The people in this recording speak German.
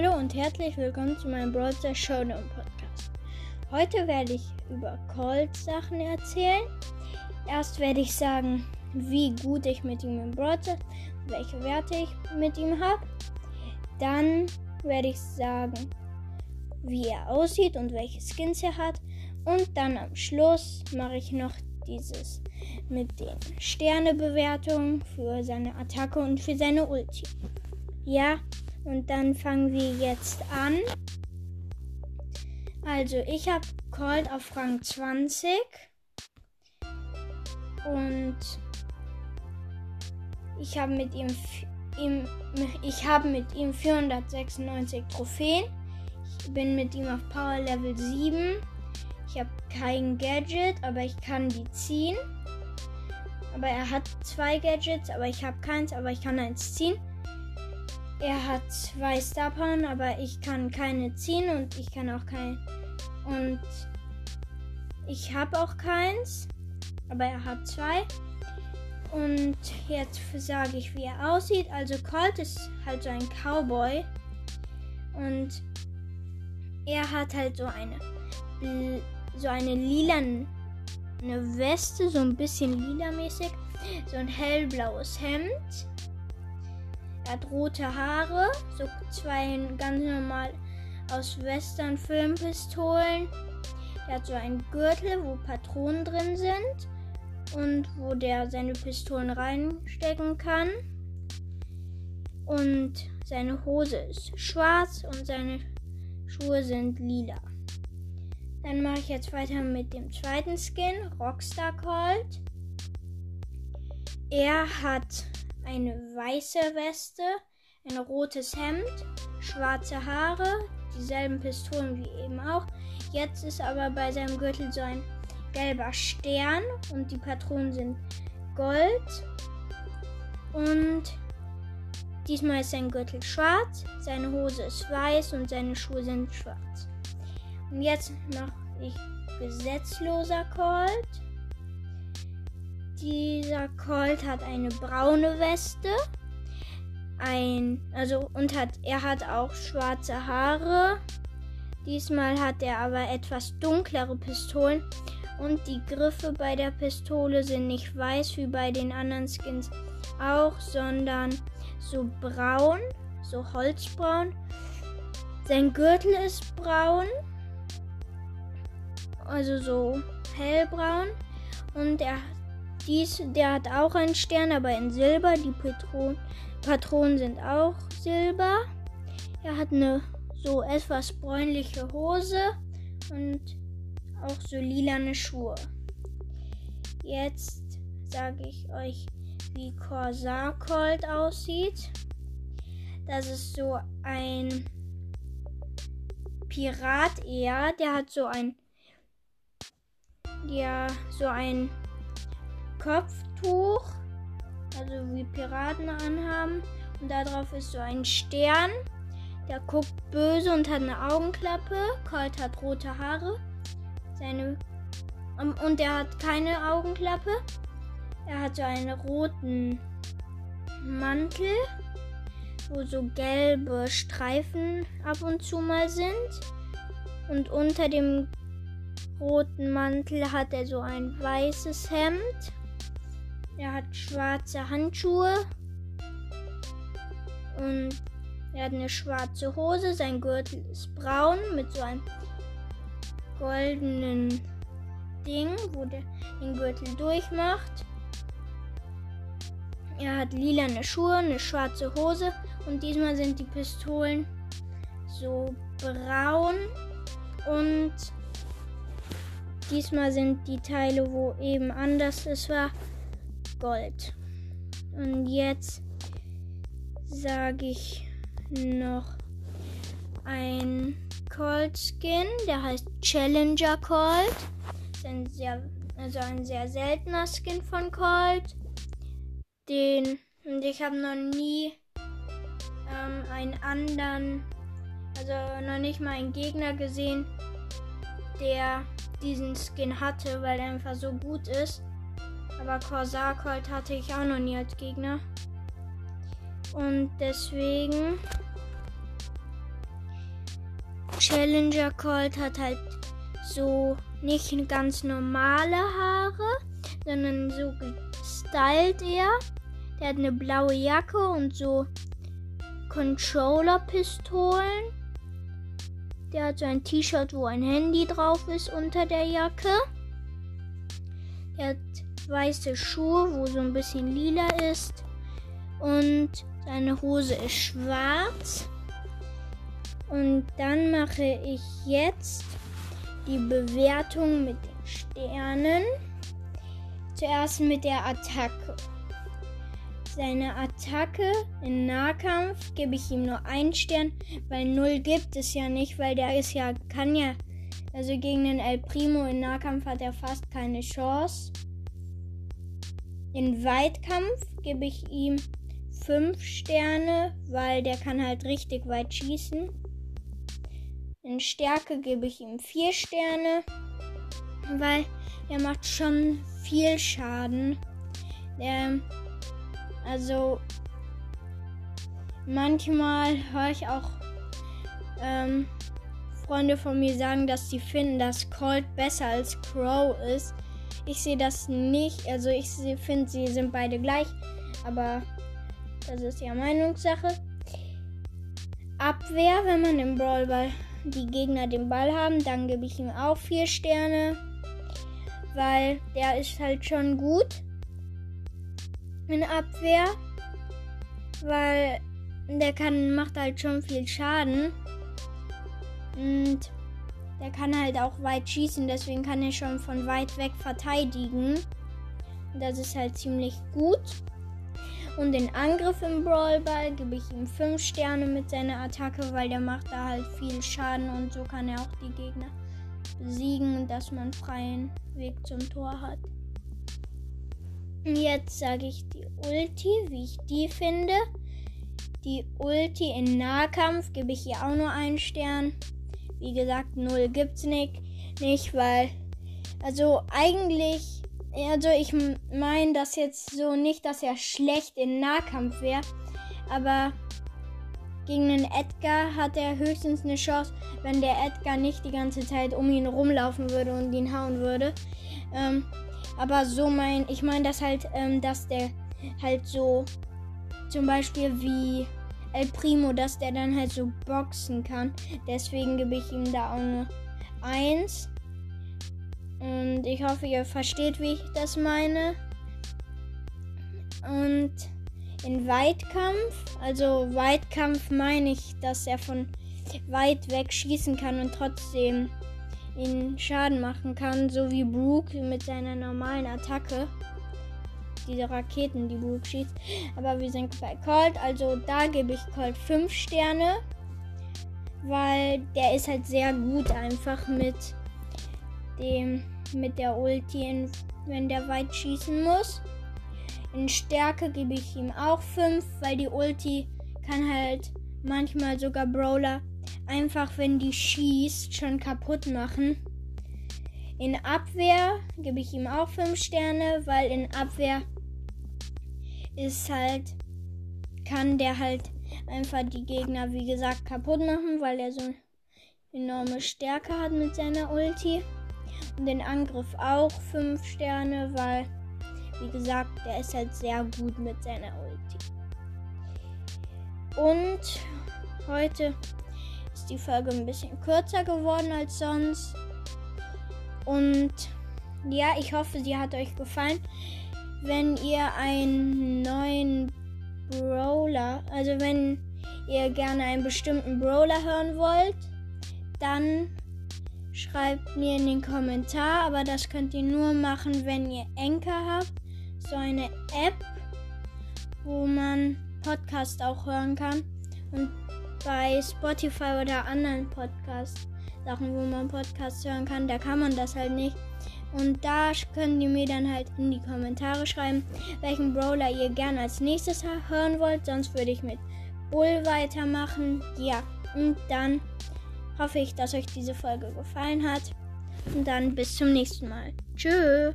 Hallo und herzlich willkommen zu meinem Browser Showdown Podcast. Heute werde ich über Colt Sachen erzählen. Erst werde ich sagen, wie gut ich mit ihm im Browser, welche Werte ich mit ihm habe. Dann werde ich sagen, wie er aussieht und welche Skins er hat. Und dann am Schluss mache ich noch dieses mit den Sternebewertungen für seine Attacke und für seine Ulti. Ja, und dann fangen wir jetzt an. Also, ich habe Colt auf Rang 20. Und ich habe mit ihm, ihm ich habe mit ihm 496 Trophäen. Ich bin mit ihm auf Power Level 7. Ich habe kein Gadget, aber ich kann die ziehen. Aber er hat zwei Gadgets, aber ich habe keins, aber ich kann eins ziehen. Er hat zwei Star Power, aber ich kann keine ziehen und ich kann auch kein. Und ich habe auch keins, aber er hat zwei. Und jetzt sage ich, wie er aussieht. Also Colt ist halt so ein Cowboy. Und er hat halt so eine so eine lila eine Weste, so ein bisschen lila mäßig, so ein hellblaues Hemd er hat rote Haare, so zwei ganz normal aus Western-Filmpistolen. Er hat so einen Gürtel, wo Patronen drin sind und wo der seine Pistolen reinstecken kann. Und seine Hose ist schwarz und seine Schuhe sind lila. Dann mache ich jetzt weiter mit dem zweiten Skin, Rockstar Colt. Er hat eine weiße Weste, ein rotes Hemd, schwarze Haare, dieselben Pistolen wie eben auch. Jetzt ist aber bei seinem Gürtel so ein gelber Stern und die Patronen sind Gold. Und diesmal ist sein Gürtel schwarz, seine Hose ist weiß und seine Schuhe sind schwarz. Und jetzt mache ich gesetzloser Colt. Dieser Colt hat eine braune Weste. Ein, also, und hat, er hat auch schwarze Haare. Diesmal hat er aber etwas dunklere Pistolen. Und die Griffe bei der Pistole sind nicht weiß wie bei den anderen Skins auch, sondern so braun, so holzbraun. Sein Gürtel ist braun, also so hellbraun. Und er dies, der hat auch einen Stern, aber in Silber. Die Patron Patronen sind auch Silber. Er hat eine so etwas bräunliche Hose und auch so lilane Schuhe. Jetzt sage ich euch, wie Corsair Colt aussieht. Das ist so ein Pirat eher. Der hat so ein ja so ein Kopftuch, also wie Piraten anhaben. Und darauf ist so ein Stern. Der guckt böse und hat eine Augenklappe. Colt hat rote Haare. Seine um, und er hat keine Augenklappe. Er hat so einen roten Mantel, wo so gelbe Streifen ab und zu mal sind. Und unter dem roten Mantel hat er so ein weißes Hemd er hat schwarze Handschuhe. Und er hat eine schwarze Hose. Sein Gürtel ist braun mit so einem goldenen Ding, wo der den Gürtel durchmacht. Er hat lilane Schuhe, eine schwarze Hose und diesmal sind die Pistolen so braun und diesmal sind die Teile, wo eben anders es war, Gold. Und jetzt sage ich noch ein Cold Skin, der heißt Challenger Cold. ein sehr, also ein sehr seltener Skin von Cold. Den und ich habe noch nie ähm, einen anderen, also noch nicht mal einen Gegner gesehen, der diesen Skin hatte, weil er einfach so gut ist. Aber Corsair Colt hatte ich auch noch nie als Gegner. Und deswegen Challenger Colt hat halt so nicht ganz normale Haare, sondern so gestylt eher. Der hat eine blaue Jacke und so Controller-Pistolen. Der hat so ein T-Shirt, wo ein Handy drauf ist unter der Jacke. Der hat weiße Schuhe, wo so ein bisschen lila ist. Und seine Hose ist schwarz. Und dann mache ich jetzt die Bewertung mit den Sternen. Zuerst mit der Attacke. Seine Attacke in Nahkampf gebe ich ihm nur einen Stern, weil null gibt es ja nicht, weil der ist ja, kann ja, also gegen den El Primo in Nahkampf hat er fast keine Chance. In Weitkampf gebe ich ihm fünf Sterne, weil der kann halt richtig weit schießen. In Stärke gebe ich ihm vier Sterne, weil er macht schon viel Schaden. Der, also manchmal höre ich auch ähm, Freunde von mir sagen, dass sie finden, dass Colt besser als Crow ist. Ich sehe das nicht. Also ich finde, sie sind beide gleich. Aber das ist ja Meinungssache. Abwehr, wenn man im Brawlball die Gegner den Ball haben, dann gebe ich ihm auch vier Sterne. Weil der ist halt schon gut in Abwehr. Weil der kann, macht halt schon viel Schaden. Und der kann halt auch weit schießen, deswegen kann er schon von weit weg verteidigen. Das ist halt ziemlich gut. Und den Angriff im Brawlball gebe ich ihm 5 Sterne mit seiner Attacke, weil der macht da halt viel Schaden und so kann er auch die Gegner besiegen, dass man freien Weg zum Tor hat. Jetzt sage ich die Ulti, wie ich die finde. Die Ulti in Nahkampf gebe ich ihr auch nur einen Stern. Wie gesagt, 0 gibt's nicht, nicht weil also eigentlich also ich meine das jetzt so nicht, dass er schlecht in Nahkampf wäre, aber gegen den Edgar hat er höchstens eine Chance, wenn der Edgar nicht die ganze Zeit um ihn rumlaufen würde und ihn hauen würde. Ähm, aber so mein, ich meine das halt, ähm, dass der halt so zum Beispiel wie El Primo, dass der dann halt so boxen kann. Deswegen gebe ich ihm da auch eine 1. Und ich hoffe, ihr versteht, wie ich das meine. Und in Weitkampf, also Weitkampf meine ich, dass er von weit weg schießen kann und trotzdem ihn Schaden machen kann, so wie Brooke mit seiner normalen Attacke. Diese Raketen, die Brooke schießt. Aber wir sind bei Colt, also da gebe ich Colt 5 Sterne, weil der ist halt sehr gut einfach mit dem mit der Ulti, wenn der weit schießen muss. In Stärke gebe ich ihm auch 5, weil die Ulti kann halt manchmal sogar Brawler einfach, wenn die schießt, schon kaputt machen. In Abwehr gebe ich ihm auch 5 Sterne, weil in Abwehr ist halt, kann der halt einfach die Gegner, wie gesagt, kaputt machen, weil er so enorme Stärke hat mit seiner Ulti. Und den Angriff auch 5 Sterne, weil, wie gesagt, der ist halt sehr gut mit seiner Ulti. Und heute ist die Folge ein bisschen kürzer geworden als sonst. Und ja, ich hoffe, sie hat euch gefallen. Wenn ihr einen neuen Brawler, also wenn ihr gerne einen bestimmten Brawler hören wollt, dann Schreibt mir in den Kommentar, aber das könnt ihr nur machen, wenn ihr Enker habt. So eine App, wo man Podcast auch hören kann. Und bei Spotify oder anderen Podcast-Sachen, wo man Podcasts hören kann, da kann man das halt nicht. Und da könnt ihr mir dann halt in die Kommentare schreiben, welchen Brawler ihr gerne als nächstes hören wollt. Sonst würde ich mit Bull weitermachen. Ja, und dann hoffe ich, dass euch diese Folge gefallen hat. Und dann bis zum nächsten Mal. Tschüss.